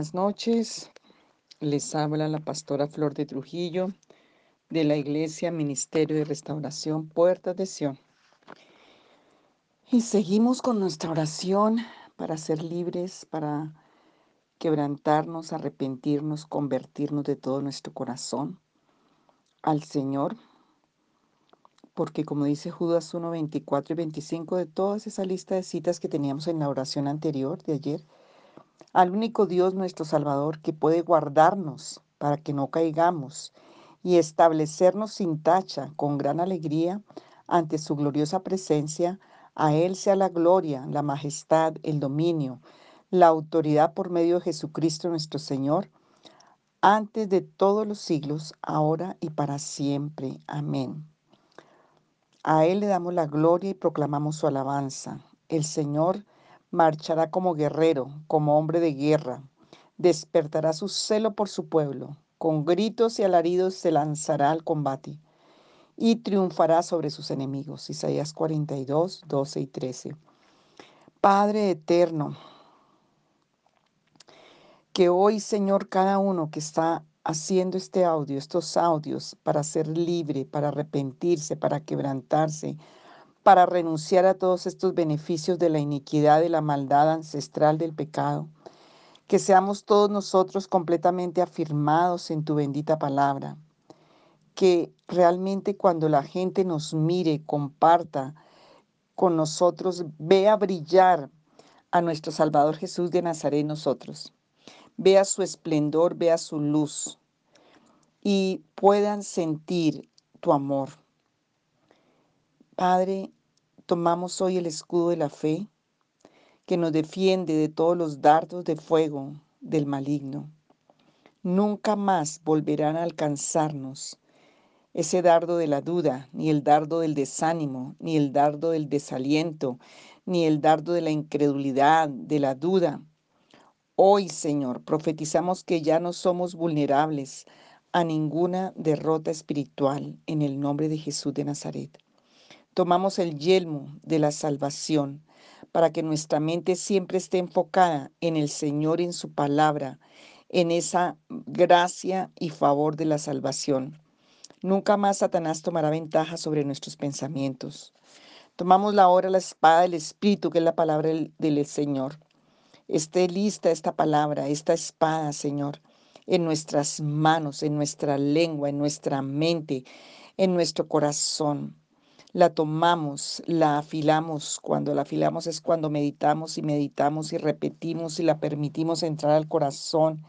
Buenas noches, les habla la pastora Flor de Trujillo de la Iglesia Ministerio de Restauración Puertas de Sion. Y seguimos con nuestra oración para ser libres, para quebrantarnos, arrepentirnos, convertirnos de todo nuestro corazón al Señor. Porque como dice Judas 1, 24 y 25 de toda esa lista de citas que teníamos en la oración anterior de ayer, al único Dios nuestro Salvador que puede guardarnos para que no caigamos y establecernos sin tacha con gran alegría ante su gloriosa presencia, a Él sea la gloria, la majestad, el dominio, la autoridad por medio de Jesucristo nuestro Señor, antes de todos los siglos, ahora y para siempre. Amén. A Él le damos la gloria y proclamamos su alabanza. El Señor marchará como guerrero, como hombre de guerra. Despertará su celo por su pueblo. Con gritos y alaridos se lanzará al combate y triunfará sobre sus enemigos. Isaías 42, 12 y 13. Padre eterno, que hoy, Señor, cada uno que está haciendo este audio, estos audios, para ser libre, para arrepentirse, para quebrantarse, para renunciar a todos estos beneficios de la iniquidad, de la maldad ancestral del pecado. Que seamos todos nosotros completamente afirmados en tu bendita palabra. Que realmente cuando la gente nos mire, comparta con nosotros, vea brillar a nuestro Salvador Jesús de Nazaret nosotros. Vea su esplendor, vea su luz y puedan sentir tu amor. Padre, tomamos hoy el escudo de la fe que nos defiende de todos los dardos de fuego del maligno. Nunca más volverán a alcanzarnos ese dardo de la duda, ni el dardo del desánimo, ni el dardo del desaliento, ni el dardo de la incredulidad, de la duda. Hoy, Señor, profetizamos que ya no somos vulnerables a ninguna derrota espiritual en el nombre de Jesús de Nazaret tomamos el yelmo de la salvación para que nuestra mente siempre esté enfocada en el Señor, en su palabra, en esa gracia y favor de la salvación. Nunca más Satanás tomará ventaja sobre nuestros pensamientos. Tomamos la hora la espada del Espíritu, que es la palabra del, del Señor. Esté lista esta palabra, esta espada, Señor, en nuestras manos, en nuestra lengua, en nuestra mente, en nuestro corazón la tomamos, la afilamos. Cuando la afilamos es cuando meditamos y meditamos y repetimos y la permitimos entrar al corazón.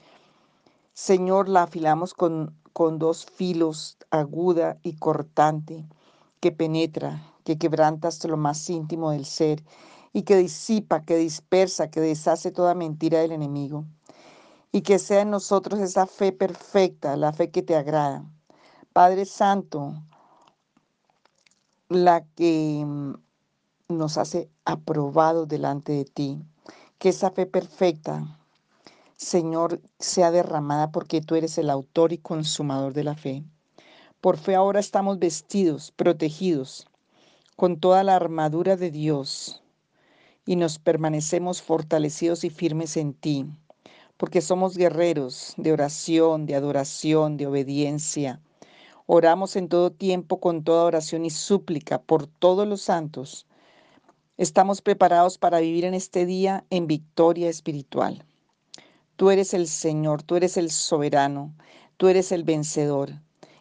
Señor, la afilamos con, con dos filos, aguda y cortante, que penetra, que quebranta hasta lo más íntimo del ser y que disipa, que dispersa, que deshace toda mentira del enemigo. Y que sea en nosotros esa fe perfecta, la fe que te agrada. Padre Santo, la que mm, nos hace aprobados delante de ti. Que esa fe perfecta, Señor, sea derramada porque tú eres el autor y consumador de la fe. Por fe ahora estamos vestidos, protegidos, con toda la armadura de Dios y nos permanecemos fortalecidos y firmes en ti, porque somos guerreros de oración, de adoración, de obediencia Oramos en todo tiempo con toda oración y súplica por todos los santos. Estamos preparados para vivir en este día en victoria espiritual. Tú eres el Señor, tú eres el soberano, tú eres el vencedor.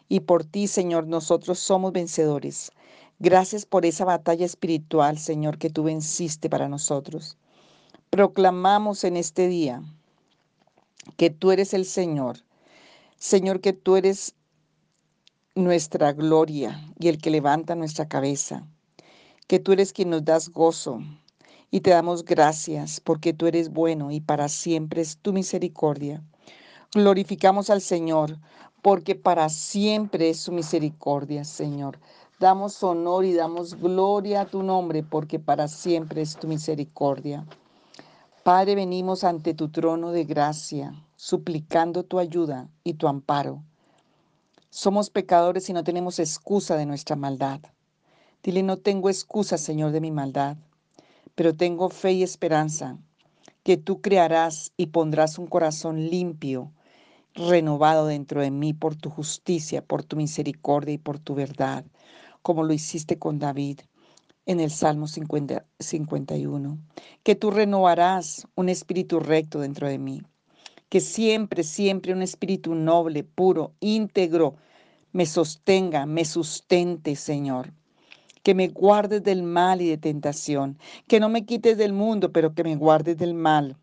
Y por ti, Señor, nosotros somos vencedores. Gracias por esa batalla espiritual, Señor, que tú venciste para nosotros. Proclamamos en este día que tú eres el Señor. Señor, que tú eres nuestra gloria y el que levanta nuestra cabeza, que tú eres quien nos das gozo y te damos gracias porque tú eres bueno y para siempre es tu misericordia. Glorificamos al Señor porque para siempre es su misericordia, Señor. Damos honor y damos gloria a tu nombre porque para siempre es tu misericordia. Padre, venimos ante tu trono de gracia, suplicando tu ayuda y tu amparo somos pecadores y no tenemos excusa de nuestra maldad. Dile, no tengo excusa, Señor, de mi maldad, pero tengo fe y esperanza que tú crearás y pondrás un corazón limpio, renovado dentro de mí por tu justicia, por tu misericordia y por tu verdad, como lo hiciste con David en el Salmo 50, 51. Que tú renovarás un espíritu recto dentro de mí. Que siempre, siempre un espíritu noble, puro, íntegro, me sostenga, me sustente, Señor. Que me guardes del mal y de tentación. Que no me quites del mundo, pero que me guardes del mal.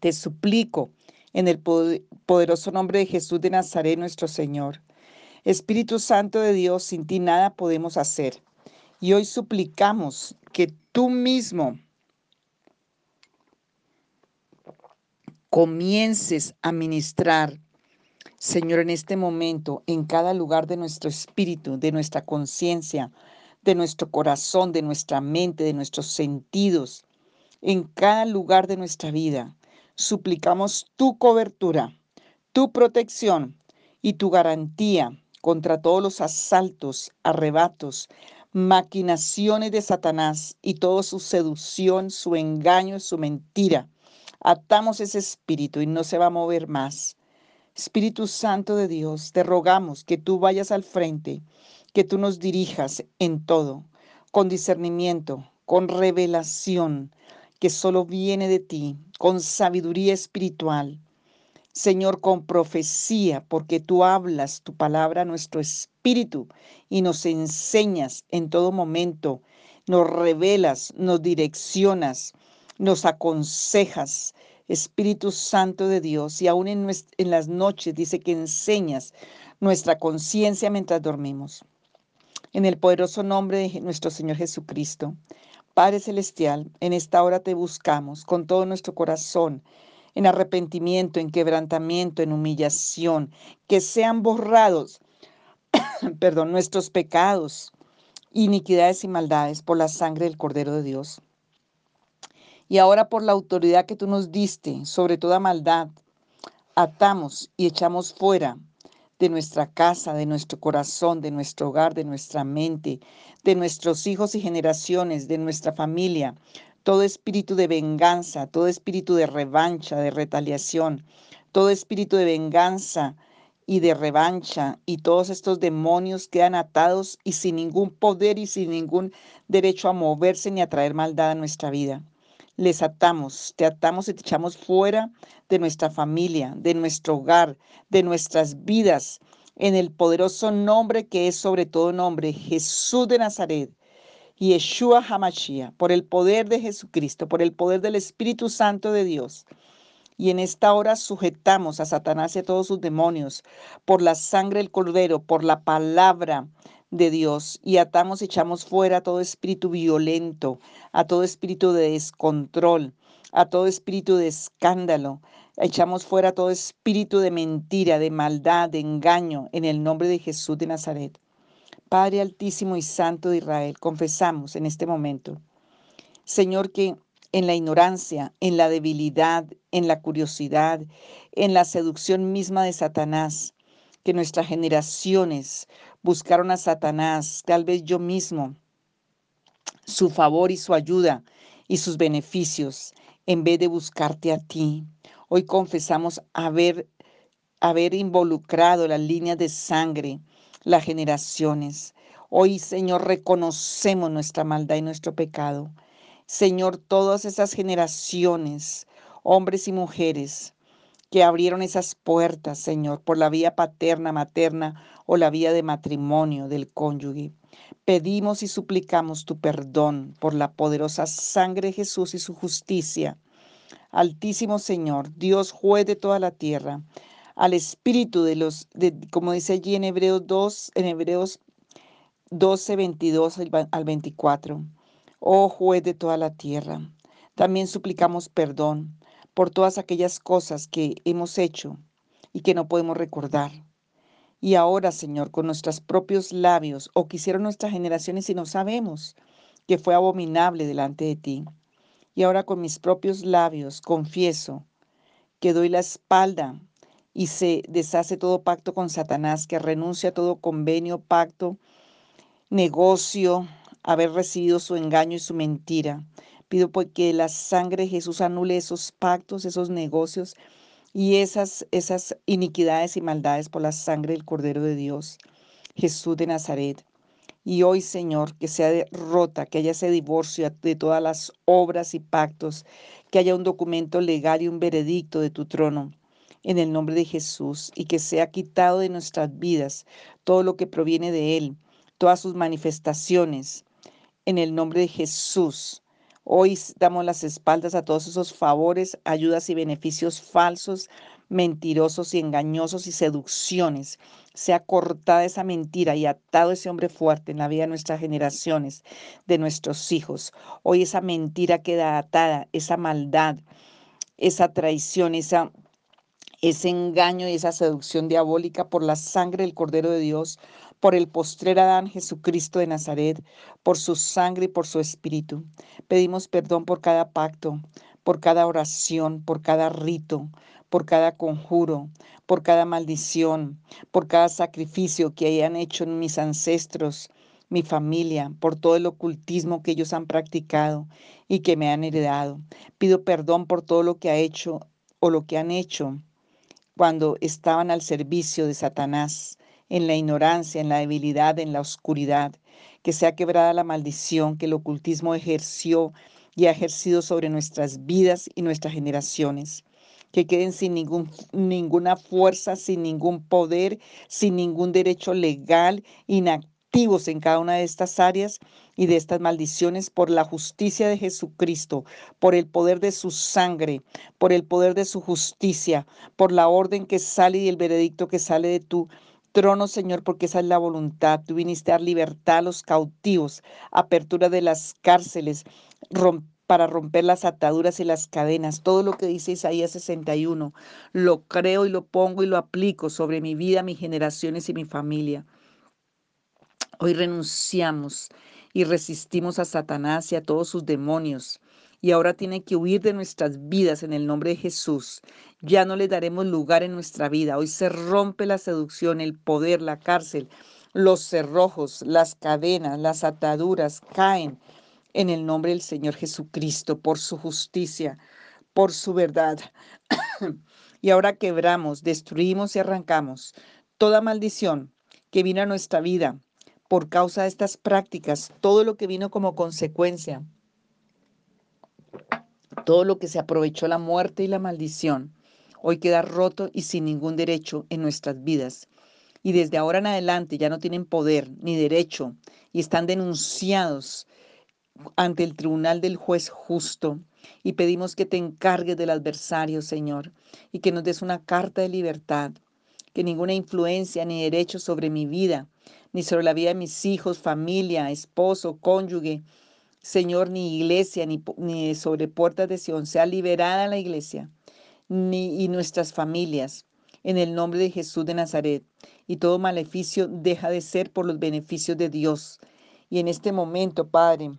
Te suplico en el poderoso nombre de Jesús de Nazaret, nuestro Señor. Espíritu Santo de Dios, sin ti nada podemos hacer. Y hoy suplicamos que tú mismo comiences a ministrar, Señor, en este momento, en cada lugar de nuestro espíritu, de nuestra conciencia, de nuestro corazón, de nuestra mente, de nuestros sentidos, en cada lugar de nuestra vida. Suplicamos tu cobertura, tu protección y tu garantía contra todos los asaltos, arrebatos, maquinaciones de Satanás y toda su seducción, su engaño, su mentira. Atamos ese espíritu y no se va a mover más. Espíritu Santo de Dios, te rogamos que tú vayas al frente, que tú nos dirijas en todo, con discernimiento, con revelación, que solo viene de ti, con sabiduría espiritual Señor, con profecía, porque tú hablas tu palabra a nuestro espíritu y nos enseñas en todo momento, nos revelas, nos direccionas, nos aconsejas. Espíritu Santo de Dios, y aún en, las noches dice que enseñas nuestra conciencia mientras dormimos. En el poderoso nombre de nuestro Señor Jesucristo, Padre Celestial, en esta hora te buscamos con todo nuestro corazón en arrepentimiento, en quebrantamiento, en humillación, que sean borrados, perdón, nuestros pecados, iniquidades y maldades por la sangre del Cordero de Dios. Y ahora por la autoridad que tú nos diste sobre toda maldad, atamos y echamos fuera de nuestra casa, de nuestro corazón, de nuestro hogar, de nuestra mente, de nuestros hijos y generaciones, de nuestra familia, todo espíritu de venganza, todo espíritu de revancha, de retaliación, todo espíritu de venganza y de revancha y todos estos demonios quedan atados y sin ningún poder y sin ningún derecho a moverse ni a traer maldad a nuestra vida. Les atamos, te atamos y te echamos fuera de nuestra familia, de nuestro hogar, de nuestras vidas, en el poderoso nombre que es sobre todo nombre, Jesús de Nazaret Yeshua Hamashiach, por el poder de Jesucristo, por el poder del Espíritu Santo de Dios. Y en esta hora sujetamos a Satanás y a todos sus demonios por la sangre del Cordero, por la palabra de Dios. Y atamos, echamos fuera todo espíritu violento, a todo espíritu de descontrol, a todo espíritu de escándalo. Echamos fuera todo espíritu de mentira, de maldad, de engaño, en el nombre de Jesús de Nazaret. Padre Altísimo y Santo de Israel, confesamos en este momento, Señor, que en la ignorancia, en la debilidad, en la curiosidad, en la seducción misma de Satanás, que nuestras generaciones buscaron a Satanás, tal vez yo mismo, su favor y su ayuda y sus beneficios, en vez de buscarte a ti. Hoy confesamos haber, haber involucrado las líneas de sangre, las generaciones. Hoy, Señor, reconocemos nuestra maldad y nuestro pecado. Señor, todas esas generaciones, hombres y mujeres, que abrieron esas puertas, Señor, por la vía paterna, materna o la vía de matrimonio del cónyuge. Pedimos y suplicamos tu perdón por la poderosa sangre de Jesús y su justicia. Altísimo Señor, Dios juez de toda la tierra, al espíritu de los, de, como dice allí en Hebreos 2, en Hebreos 12, 22 al 24. Oh juez de toda la tierra, también suplicamos perdón por todas aquellas cosas que hemos hecho y que no podemos recordar. Y ahora, Señor, con nuestros propios labios, o quisieron nuestras generaciones y no sabemos que fue abominable delante de ti. Y ahora con mis propios labios confieso que doy la espalda y se deshace todo pacto con Satanás, que renuncia a todo convenio, pacto, negocio, haber recibido su engaño y su mentira. Pido pues que la sangre de Jesús anule esos pactos, esos negocios y esas, esas iniquidades y maldades por la sangre del Cordero de Dios, Jesús de Nazaret. Y hoy, Señor, que sea rota, que haya ese divorcio de todas las obras y pactos, que haya un documento legal y un veredicto de tu trono, en el nombre de Jesús, y que sea quitado de nuestras vidas todo lo que proviene de Él, todas sus manifestaciones, en el nombre de Jesús. Hoy damos las espaldas a todos esos favores, ayudas y beneficios falsos, mentirosos y engañosos y seducciones. Sea cortada esa mentira y atado ese hombre fuerte en la vida de nuestras generaciones, de nuestros hijos. Hoy esa mentira queda atada, esa maldad, esa traición, esa ese engaño y esa seducción diabólica por la sangre del Cordero de Dios, por el postrer Adán Jesucristo de Nazaret, por su sangre y por su espíritu. Pedimos perdón por cada pacto, por cada oración, por cada rito, por cada conjuro, por cada maldición, por cada sacrificio que hayan hecho mis ancestros, mi familia, por todo el ocultismo que ellos han practicado y que me han heredado. Pido perdón por todo lo que ha hecho o lo que han hecho cuando estaban al servicio de Satanás, en la ignorancia, en la debilidad, en la oscuridad, que sea quebrada la maldición que el ocultismo ejerció y ha ejercido sobre nuestras vidas y nuestras generaciones. Que queden sin ningún, ninguna fuerza, sin ningún poder, sin ningún derecho legal, inactivos en cada una de estas áreas y de estas maldiciones por la justicia de Jesucristo, por el poder de su sangre, por el poder de su justicia, por la orden que sale y el veredicto que sale de tu trono, Señor, porque esa es la voluntad. Tú viniste a dar libertad a los cautivos, apertura de las cárceles, para romper las ataduras y las cadenas. Todo lo que dice Isaías 61, lo creo y lo pongo y lo aplico sobre mi vida, mis generaciones y mi familia. Hoy renunciamos y resistimos a Satanás y a todos sus demonios. Y ahora tiene que huir de nuestras vidas en el nombre de Jesús. Ya no le daremos lugar en nuestra vida. Hoy se rompe la seducción, el poder, la cárcel, los cerrojos, las cadenas, las ataduras caen en el nombre del Señor Jesucristo por su justicia, por su verdad. y ahora quebramos, destruimos y arrancamos toda maldición que vino a nuestra vida por causa de estas prácticas, todo lo que vino como consecuencia, todo lo que se aprovechó la muerte y la maldición, hoy queda roto y sin ningún derecho en nuestras vidas. Y desde ahora en adelante ya no tienen poder ni derecho y están denunciados ante el tribunal del juez justo. Y pedimos que te encargues del adversario, Señor, y que nos des una carta de libertad, que ninguna influencia ni derecho sobre mi vida ni sobre la vida de mis hijos, familia, esposo, cónyuge, Señor, ni iglesia, ni, ni sobre puertas de Sion. Sea liberada la iglesia ni, y nuestras familias en el nombre de Jesús de Nazaret. Y todo maleficio deja de ser por los beneficios de Dios. Y en este momento, Padre,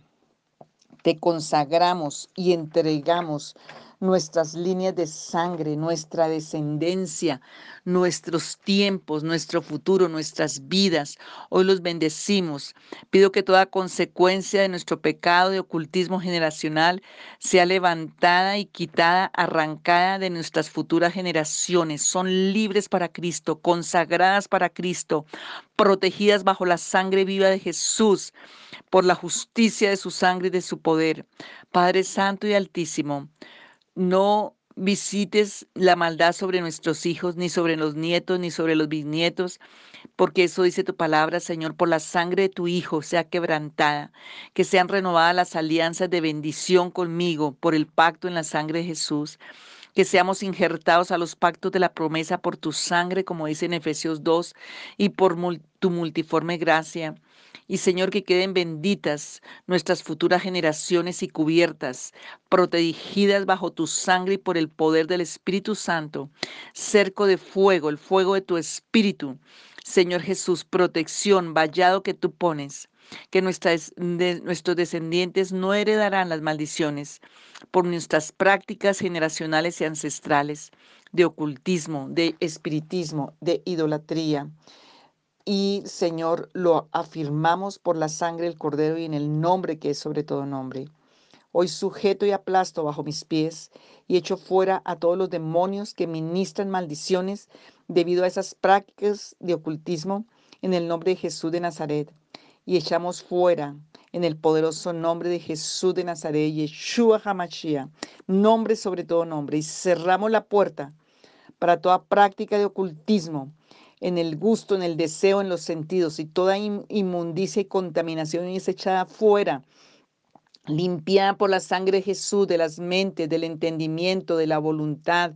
te consagramos y entregamos nuestras líneas de sangre, nuestra descendencia, nuestros tiempos, nuestro futuro, nuestras vidas. Hoy los bendecimos. Pido que toda consecuencia de nuestro pecado de ocultismo generacional sea levantada y quitada, arrancada de nuestras futuras generaciones. Son libres para Cristo, consagradas para Cristo, protegidas bajo la sangre viva de Jesús, por la justicia de su sangre y de su poder. Padre Santo y Altísimo, no visites la maldad sobre nuestros hijos, ni sobre los nietos, ni sobre los bisnietos, porque eso dice tu palabra, Señor, por la sangre de tu Hijo sea quebrantada, que sean renovadas las alianzas de bendición conmigo por el pacto en la sangre de Jesús, que seamos injertados a los pactos de la promesa por tu sangre, como dice en Efesios 2, y por tu multiforme gracia y Señor, que queden benditas nuestras futuras generaciones y cubiertas, protegidas bajo tu sangre y por el poder del Espíritu Santo, cerco de fuego, el fuego de tu Espíritu. Señor Jesús, protección, vallado que tú pones, que nuestras, nuestros descendientes no heredarán las maldiciones por nuestras prácticas generacionales y ancestrales de ocultismo, de espiritismo, de idolatría. Y Señor, lo afirmamos por la sangre del Cordero y en el nombre que es sobre todo nombre. Hoy sujeto y aplasto bajo mis pies y echo fuera a todos los demonios que ministran maldiciones debido a esas prácticas de ocultismo en el nombre de Jesús de Nazaret. Y echamos fuera en el poderoso nombre de Jesús de Nazaret, Yeshua HaMashiach, nombre sobre todo nombre, y cerramos la puerta para toda práctica de ocultismo en el gusto, en el deseo, en los sentidos, y toda inmundicia y contaminación es echada fuera limpiada por la sangre de Jesús, de las mentes, del entendimiento, de la voluntad,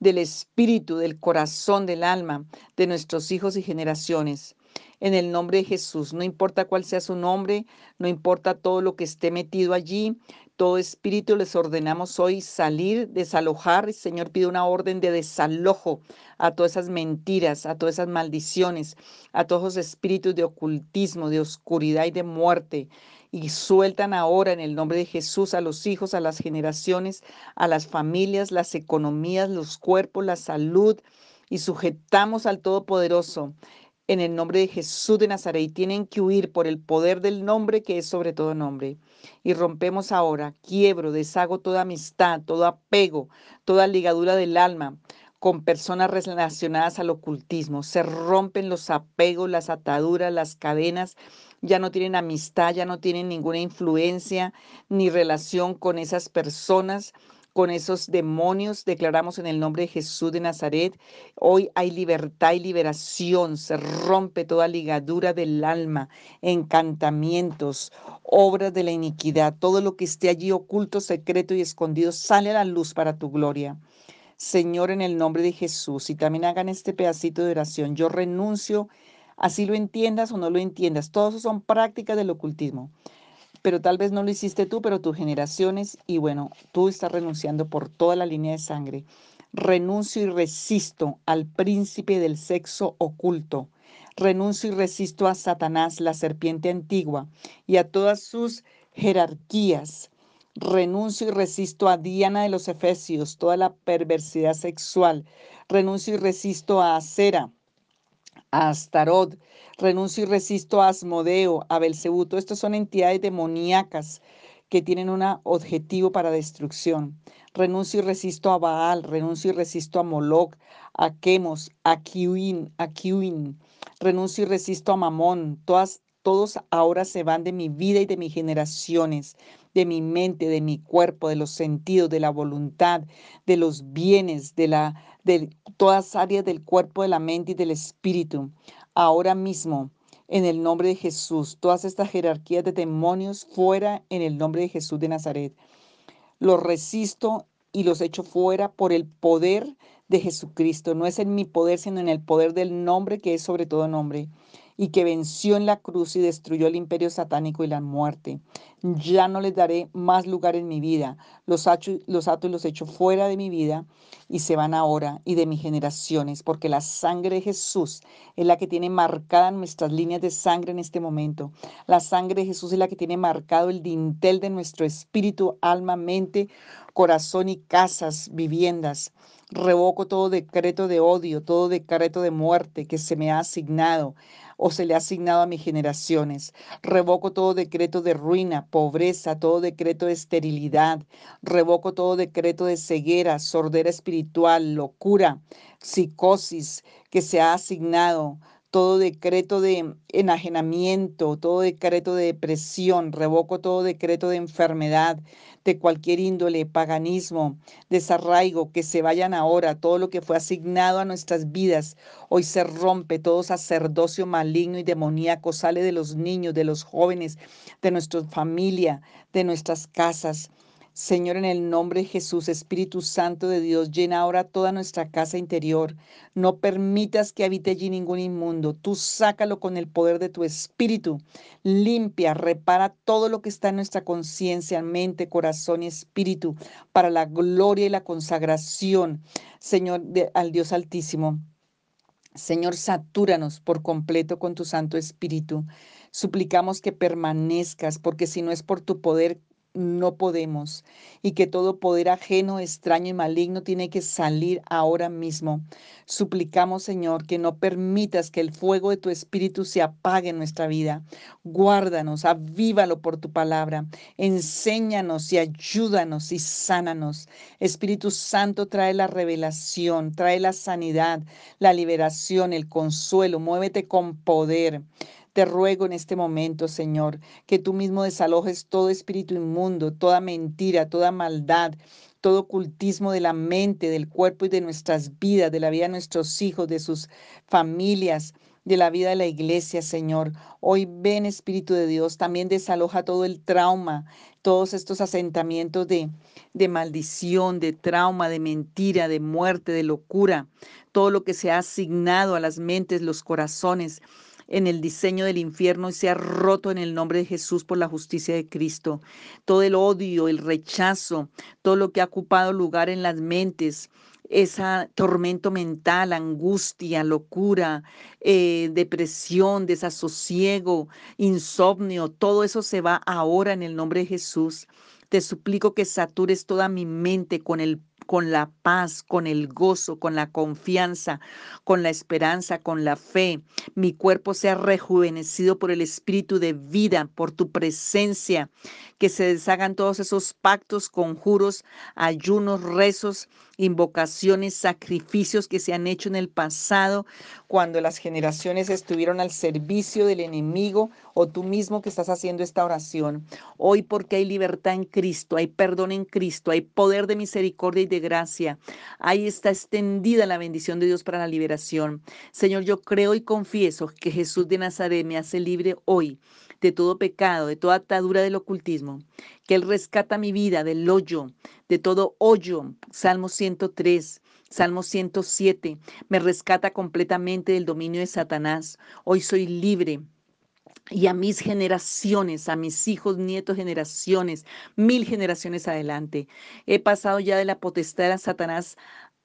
del espíritu, del corazón, del alma, de nuestros hijos y generaciones. En el nombre de Jesús, no importa cuál sea su nombre, no importa todo lo que esté metido allí, todo espíritu les ordenamos hoy salir, desalojar. Señor, pide una orden de desalojo a todas esas mentiras, a todas esas maldiciones, a todos los espíritus de ocultismo, de oscuridad y de muerte y sueltan ahora en el nombre de Jesús a los hijos, a las generaciones, a las familias, las economías, los cuerpos, la salud y sujetamos al Todopoderoso en el nombre de Jesús de Nazaret y tienen que huir por el poder del nombre que es sobre todo nombre. Y rompemos ahora, quiebro, deshago toda amistad, todo apego, toda ligadura del alma con personas relacionadas al ocultismo. Se rompen los apegos, las ataduras, las cadenas ya no tienen amistad, ya no tienen ninguna influencia ni relación con esas personas con esos demonios, declaramos en el nombre de Jesús de Nazaret. Hoy hay libertad y liberación, se rompe toda ligadura del alma, encantamientos, obras de la iniquidad, todo lo que esté allí oculto, secreto y escondido, sale a la luz para tu gloria. Señor, en el nombre de Jesús, y también hagan este pedacito de oración, yo renuncio Así lo entiendas o no lo entiendas. Todos son prácticas del ocultismo. Pero tal vez no lo hiciste tú, pero tus generaciones, y bueno, tú estás renunciando por toda la línea de sangre. Renuncio y resisto al príncipe del sexo oculto. Renuncio y resisto a Satanás, la serpiente antigua, y a todas sus jerarquías. Renuncio y resisto a Diana de los Efesios, toda la perversidad sexual. Renuncio y resisto a Acera, a Astarot, renuncio y resisto a Asmodeo, a Belcebú. Estos son entidades demoníacas que tienen un objetivo para destrucción. Renuncio y resisto a Baal, renuncio y resisto a Moloch, a Chemos, a Kiwin, a Kiwin. Renuncio y resisto a Mamón. Todas, todos ahora se van de mi vida y de mis generaciones, de mi mente, de mi cuerpo, de los sentidos, de la voluntad, de los bienes, de la de todas áreas del cuerpo, de la mente y del espíritu. Ahora mismo, en el nombre de Jesús, todas estas jerarquías de demonios fuera en el nombre de Jesús de Nazaret. Los resisto y los echo fuera por el poder de Jesucristo. No es en mi poder, sino en el poder del nombre que es sobre todo nombre y que venció en la cruz y destruyó el imperio satánico y la muerte. Ya no les daré más lugar en mi vida. Los, los ato y los echo fuera de mi vida y se van ahora y de mis generaciones, porque la sangre de Jesús es la que tiene marcadas nuestras líneas de sangre en este momento. La sangre de Jesús es la que tiene marcado el dintel de nuestro espíritu, alma, mente, corazón y casas, viviendas. Revoco todo decreto de odio, todo decreto de muerte que se me ha asignado o se le ha asignado a mis generaciones. Revoco todo decreto de ruina, pobreza, todo decreto de esterilidad. Revoco todo decreto de ceguera, sordera espiritual, locura, psicosis que se ha asignado todo decreto de enajenamiento, todo decreto de depresión, revoco todo decreto de enfermedad de cualquier índole, paganismo, desarraigo, que se vayan ahora, todo lo que fue asignado a nuestras vidas, hoy se rompe, todo sacerdocio maligno y demoníaco sale de los niños, de los jóvenes, de nuestra familia, de nuestras casas. Señor, en el nombre de Jesús, Espíritu Santo de Dios, llena ahora toda nuestra casa interior. No permitas que habite allí ningún inmundo. Tú sácalo con el poder de tu Espíritu. Limpia, repara todo lo que está en nuestra conciencia, mente, corazón y espíritu, para la gloria y la consagración, Señor, al Dios Altísimo. Señor, satúranos por completo con tu Santo Espíritu. Suplicamos que permanezcas, porque si no es por tu poder, no podemos y que todo poder ajeno, extraño y maligno tiene que salir ahora mismo. Suplicamos, Señor, que no permitas que el fuego de tu Espíritu se apague en nuestra vida. Guárdanos, avívalo por tu palabra. Enséñanos y ayúdanos y sánanos. Espíritu Santo trae la revelación, trae la sanidad, la liberación, el consuelo. Muévete con poder. Te ruego en este momento, Señor, que tú mismo desalojes todo espíritu inmundo, toda mentira, toda maldad, todo ocultismo de la mente, del cuerpo y de nuestras vidas, de la vida de nuestros hijos, de sus familias, de la vida de la iglesia, Señor. Hoy ven, Espíritu de Dios, también desaloja todo el trauma, todos estos asentamientos de, de maldición, de trauma, de mentira, de muerte, de locura, todo lo que se ha asignado a las mentes, los corazones en el diseño del infierno y sea roto en el nombre de Jesús por la justicia de Cristo. Todo el odio, el rechazo, todo lo que ha ocupado lugar en las mentes, esa tormento mental, angustia, locura, eh, depresión, desasosiego, insomnio, todo eso se va ahora en el nombre de Jesús. Te suplico que satures toda mi mente con el con la paz, con el gozo, con la confianza, con la esperanza, con la fe. Mi cuerpo sea rejuvenecido por el espíritu de vida, por tu presencia. Que se deshagan todos esos pactos, conjuros, ayunos, rezos, invocaciones, sacrificios que se han hecho en el pasado, cuando las generaciones estuvieron al servicio del enemigo o tú mismo que estás haciendo esta oración. Hoy porque hay libertad en Cristo, hay perdón en Cristo, hay poder de misericordia y de gracia. Ahí está extendida la bendición de Dios para la liberación. Señor, yo creo y confieso que Jesús de Nazaret me hace libre hoy de todo pecado, de toda atadura del ocultismo, que Él rescata mi vida del hoyo, de todo hoyo. Salmo 103. Salmo 107 me rescata completamente del dominio de Satanás. Hoy soy libre, y a mis generaciones, a mis hijos, nietos, generaciones, mil generaciones adelante. He pasado ya de la potestad de Satanás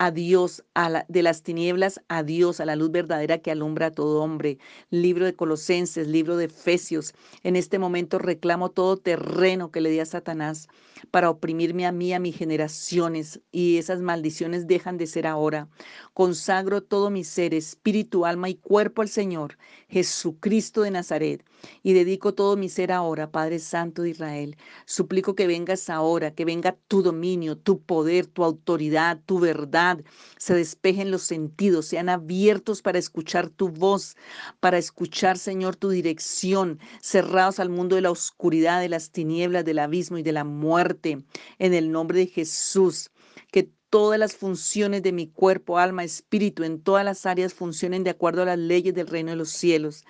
a Dios, a de las tinieblas a Dios, a la luz verdadera que alumbra a todo hombre. Libro de Colosenses, libro de Efesios. En este momento reclamo todo terreno que le di a Satanás para oprimirme a mí, a mis generaciones, y esas maldiciones dejan de ser ahora. Consagro todo mi ser, espíritu, alma y cuerpo al Señor, Jesucristo de Nazaret, y dedico todo mi ser ahora, Padre Santo de Israel. Suplico que vengas ahora, que venga tu dominio, tu poder, tu autoridad, tu verdad se despejen los sentidos, sean abiertos para escuchar tu voz, para escuchar, Señor, tu dirección, cerrados al mundo de la oscuridad, de las tinieblas, del abismo y de la muerte. En el nombre de Jesús, que todas las funciones de mi cuerpo, alma, espíritu, en todas las áreas funcionen de acuerdo a las leyes del reino de los cielos.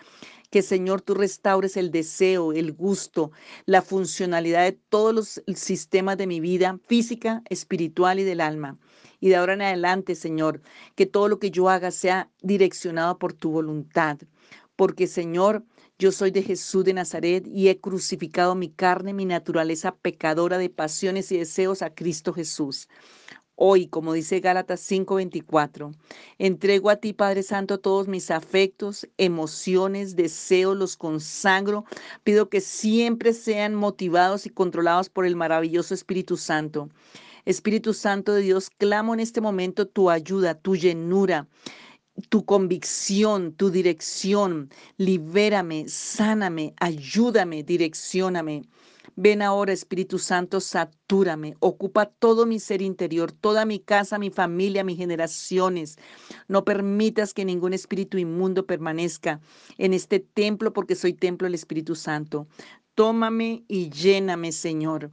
Que Señor tú restaures el deseo, el gusto, la funcionalidad de todos los sistemas de mi vida física, espiritual y del alma. Y de ahora en adelante, Señor, que todo lo que yo haga sea direccionado por tu voluntad. Porque, Señor, yo soy de Jesús de Nazaret y he crucificado mi carne, mi naturaleza pecadora de pasiones y deseos a Cristo Jesús. Hoy, como dice Gálatas 5:24, entrego a ti, Padre Santo, todos mis afectos, emociones, deseos, los consagro. Pido que siempre sean motivados y controlados por el maravilloso Espíritu Santo. Espíritu Santo de Dios, clamo en este momento tu ayuda, tu llenura tu convicción, tu dirección. Libérame, sáname, ayúdame, direccioname. Ven ahora, Espíritu Santo, satúrame, ocupa todo mi ser interior, toda mi casa, mi familia, mis generaciones. No permitas que ningún espíritu inmundo permanezca en este templo porque soy templo del Espíritu Santo. Tómame y lléname, Señor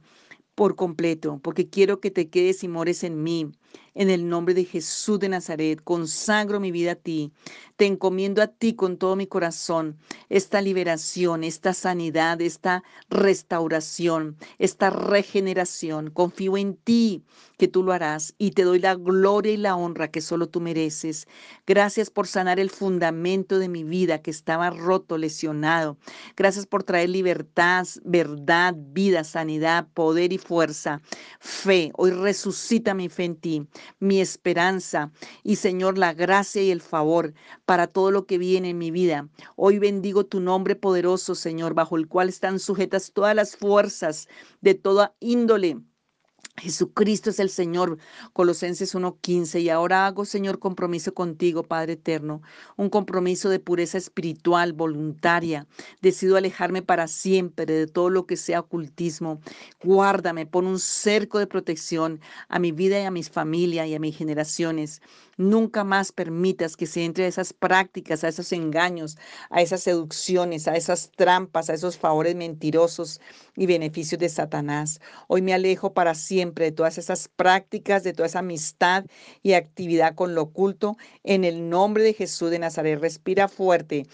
por completo, porque quiero que te quedes y mores en mí. En el nombre de Jesús de Nazaret, consagro mi vida a ti. Te encomiendo a ti con todo mi corazón esta liberación, esta sanidad, esta restauración, esta regeneración. Confío en ti que tú lo harás y te doy la gloria y la honra que solo tú mereces. Gracias por sanar el fundamento de mi vida que estaba roto, lesionado. Gracias por traer libertad, verdad, vida, sanidad, poder y fuerza. Fe, hoy resucita mi fe en ti. Mi esperanza y Señor, la gracia y el favor para todo lo que viene en mi vida. Hoy bendigo tu nombre poderoso, Señor, bajo el cual están sujetas todas las fuerzas de toda índole Jesucristo es el Señor, Colosenses 1:15. Y ahora hago, Señor, compromiso contigo, Padre eterno, un compromiso de pureza espiritual, voluntaria. Decido alejarme para siempre de todo lo que sea ocultismo. Guárdame, pon un cerco de protección a mi vida y a mi familia y a mis generaciones. Nunca más permitas que se entre a esas prácticas, a esos engaños, a esas seducciones, a esas trampas, a esos favores mentirosos y beneficios de Satanás. Hoy me alejo para siempre de todas esas prácticas, de toda esa amistad y actividad con lo oculto. En el nombre de Jesús de Nazaret, respira fuerte.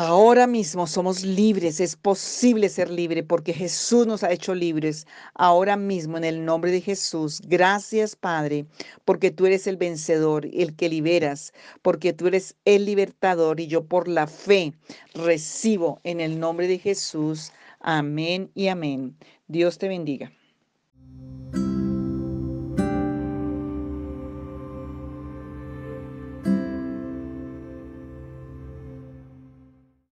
Ahora mismo somos libres, es posible ser libre porque Jesús nos ha hecho libres. Ahora mismo en el nombre de Jesús, gracias Padre, porque tú eres el vencedor, el que liberas, porque tú eres el libertador y yo por la fe recibo en el nombre de Jesús. Amén y amén. Dios te bendiga.